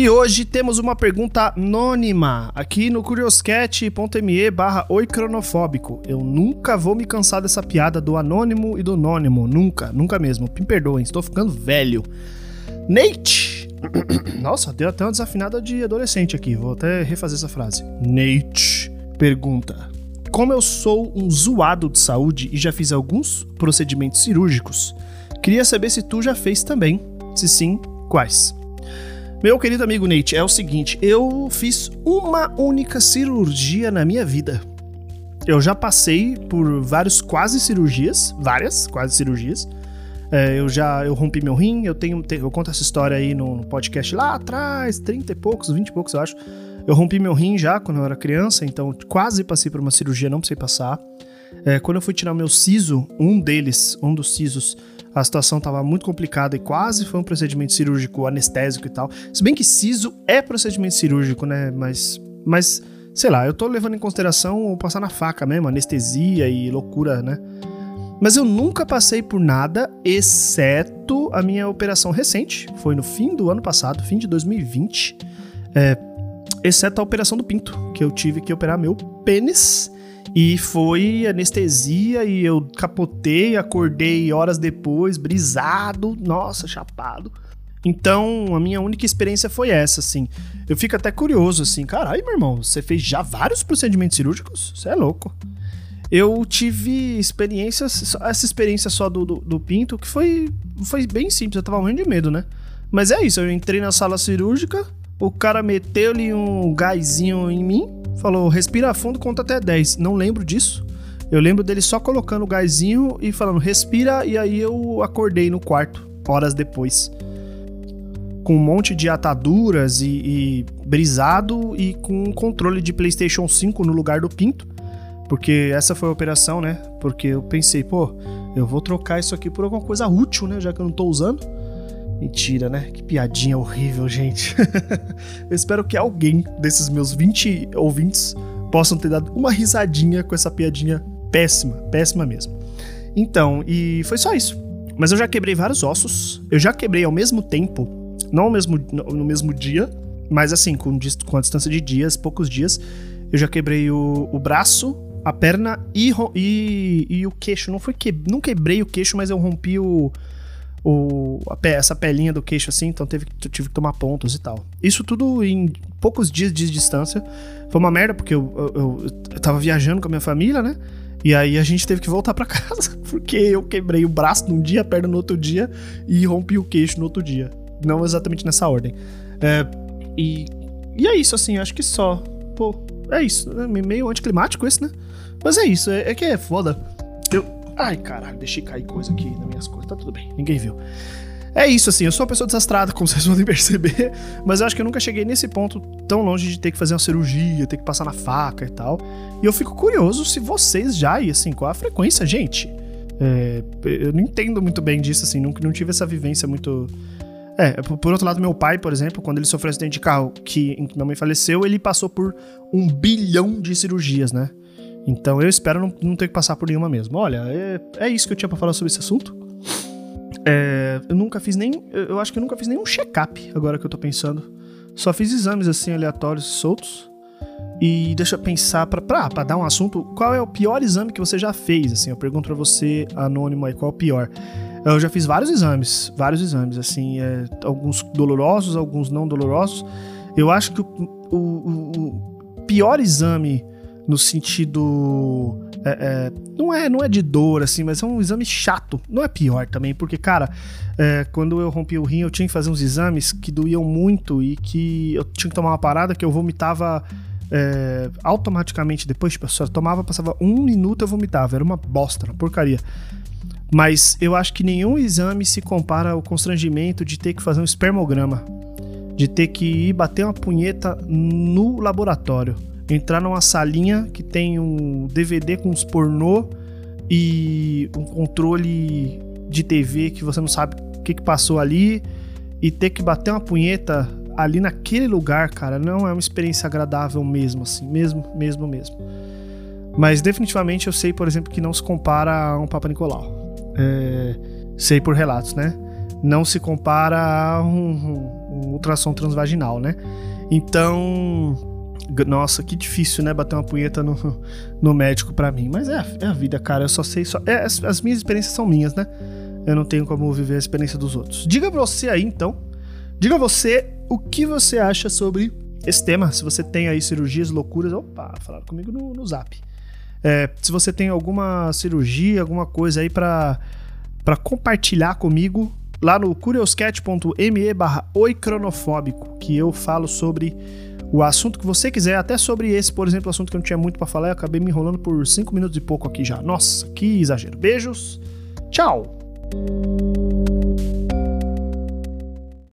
E hoje temos uma pergunta anônima aqui no curioscat.me barra oicronofóbico. Eu nunca vou me cansar dessa piada do anônimo e do anônimo. Nunca, nunca mesmo. Me perdoem, estou ficando velho. Nate! Nossa, deu até uma desafinada de adolescente aqui. Vou até refazer essa frase. Nate pergunta: Como eu sou um zoado de saúde e já fiz alguns procedimentos cirúrgicos, queria saber se tu já fez também. Se sim, quais? Meu querido amigo Nate, é o seguinte: eu fiz uma única cirurgia na minha vida. Eu já passei por vários quase cirurgias, várias quase cirurgias. É, eu já eu rompi meu rim, eu tenho, eu conto essa história aí no, podcast lá atrás, 30 e poucos, 20 e poucos, eu acho. Eu rompi meu rim já quando eu era criança, então quase passei por uma cirurgia, não precisei passar. É, quando eu fui tirar meu siso, um deles, um dos sisos, a situação estava muito complicada e quase foi um procedimento cirúrgico anestésico e tal. Se bem que siso é procedimento cirúrgico, né? Mas, mas sei lá, eu tô levando em consideração o passar na faca mesmo, anestesia e loucura, né? Mas eu nunca passei por nada, exceto a minha operação recente. Foi no fim do ano passado, fim de 2020. É, exceto a operação do pinto, que eu tive que operar meu pênis e foi anestesia e eu capotei, acordei horas depois, brisado, nossa, chapado. Então, a minha única experiência foi essa, assim. Eu fico até curioso, assim, caralho, meu irmão, você fez já vários procedimentos cirúrgicos? Você é louco. Eu tive experiências, essa experiência só do, do, do, pinto, que foi, foi bem simples, eu tava morrendo de medo, né? Mas é isso, eu entrei na sala cirúrgica, o cara meteu-lhe um gásinho em mim, falou: respira fundo, conta até 10. Não lembro disso. Eu lembro dele só colocando o gásinho e falando: respira, e aí eu acordei no quarto, horas depois. Com um monte de ataduras e, e brisado e com um controle de PlayStation 5 no lugar do pinto. Porque essa foi a operação, né? Porque eu pensei, pô, eu vou trocar isso aqui por alguma coisa útil, né? Já que eu não tô usando. Mentira, né? Que piadinha horrível, gente. eu espero que alguém desses meus 20 ouvintes possam ter dado uma risadinha com essa piadinha péssima, péssima mesmo. Então, e foi só isso. Mas eu já quebrei vários ossos. Eu já quebrei ao mesmo tempo, não ao mesmo, no mesmo dia, mas assim, com, com a distância de dias, poucos dias. Eu já quebrei o, o braço, a perna e, e, e o queixo. Não foi que, não quebrei o queixo, mas eu rompi o o, pé, essa pelinha do queixo assim, então teve, tive que tomar pontos e tal. Isso tudo em poucos dias de distância. Foi uma merda, porque eu, eu, eu tava viajando com a minha família, né? E aí a gente teve que voltar para casa, porque eu quebrei o braço num dia, a perna no outro dia e rompi o queixo no outro dia. Não exatamente nessa ordem. É, e, e é isso, assim, acho que só. Pô, é isso. É meio anticlimático esse, né? Mas é isso, é, é que é foda. Ai, caralho, deixei cair coisa aqui nas minhas coisas. Tá tudo bem, ninguém viu. É isso, assim, eu sou uma pessoa desastrada, como vocês podem perceber, mas eu acho que eu nunca cheguei nesse ponto tão longe de ter que fazer uma cirurgia, ter que passar na faca e tal. E eu fico curioso se vocês já, e assim, qual a frequência, gente? É, eu não entendo muito bem disso, assim, não, não tive essa vivência muito. É, por outro lado, meu pai, por exemplo, quando ele sofreu um acidente de carro que, em que minha mãe faleceu, ele passou por um bilhão de cirurgias, né? Então eu espero não, não ter que passar por nenhuma mesmo. Olha, é, é isso que eu tinha para falar sobre esse assunto. É, eu nunca fiz nem. Eu acho que eu nunca fiz nenhum check-up, agora que eu tô pensando. Só fiz exames assim, aleatórios e soltos. E deixa eu pensar, pra, pra, pra dar um assunto, qual é o pior exame que você já fez? Assim, eu pergunto pra você, anônimo aí, qual é o pior? Eu já fiz vários exames, vários exames, assim, é, alguns dolorosos, alguns não dolorosos. Eu acho que o, o, o pior exame no sentido. É, é, não, é, não é de dor, assim, mas é um exame chato. Não é pior também, porque, cara, é, quando eu rompi o rim, eu tinha que fazer uns exames que doíam muito e que eu tinha que tomar uma parada que eu vomitava. É, automaticamente depois, tipo, eu tomava, passava um minuto eu vomitava, era uma bosta, uma porcaria. Mas eu acho que nenhum exame se compara ao constrangimento de ter que fazer um espermograma, de ter que ir bater uma punheta no laboratório entrar numa salinha que tem um DVD com uns pornô e um controle de TV que você não sabe o que, que passou ali e ter que bater uma punheta ali naquele lugar, cara, não é uma experiência agradável mesmo, assim, mesmo, mesmo, mesmo. Mas definitivamente eu sei, por exemplo, que não se compara a um Papa Nicolau. É, sei por relatos, né? Não se compara a um, um, um ultrassom transvaginal, né? Então, nossa, que difícil, né? Bater uma punheta no, no médico para mim. Mas é a, é a, vida, cara. Eu só sei. Só, é, as, as, minhas experiências são minhas, né? Eu não tenho como viver a experiência dos outros. Diga você aí, então. Diga você o que você acha sobre esse tema. Se você tem aí cirurgias, loucuras. Opa, falaram comigo no, no zap. É, se você tem alguma cirurgia, alguma coisa aí para compartilhar comigo, lá no curioscat.me barra oicronofóbico, que eu falo sobre o assunto que você quiser, até sobre esse, por exemplo, assunto que eu não tinha muito para falar, eu acabei me enrolando por 5 minutos e pouco aqui já. Nossa, que exagero. Beijos, tchau!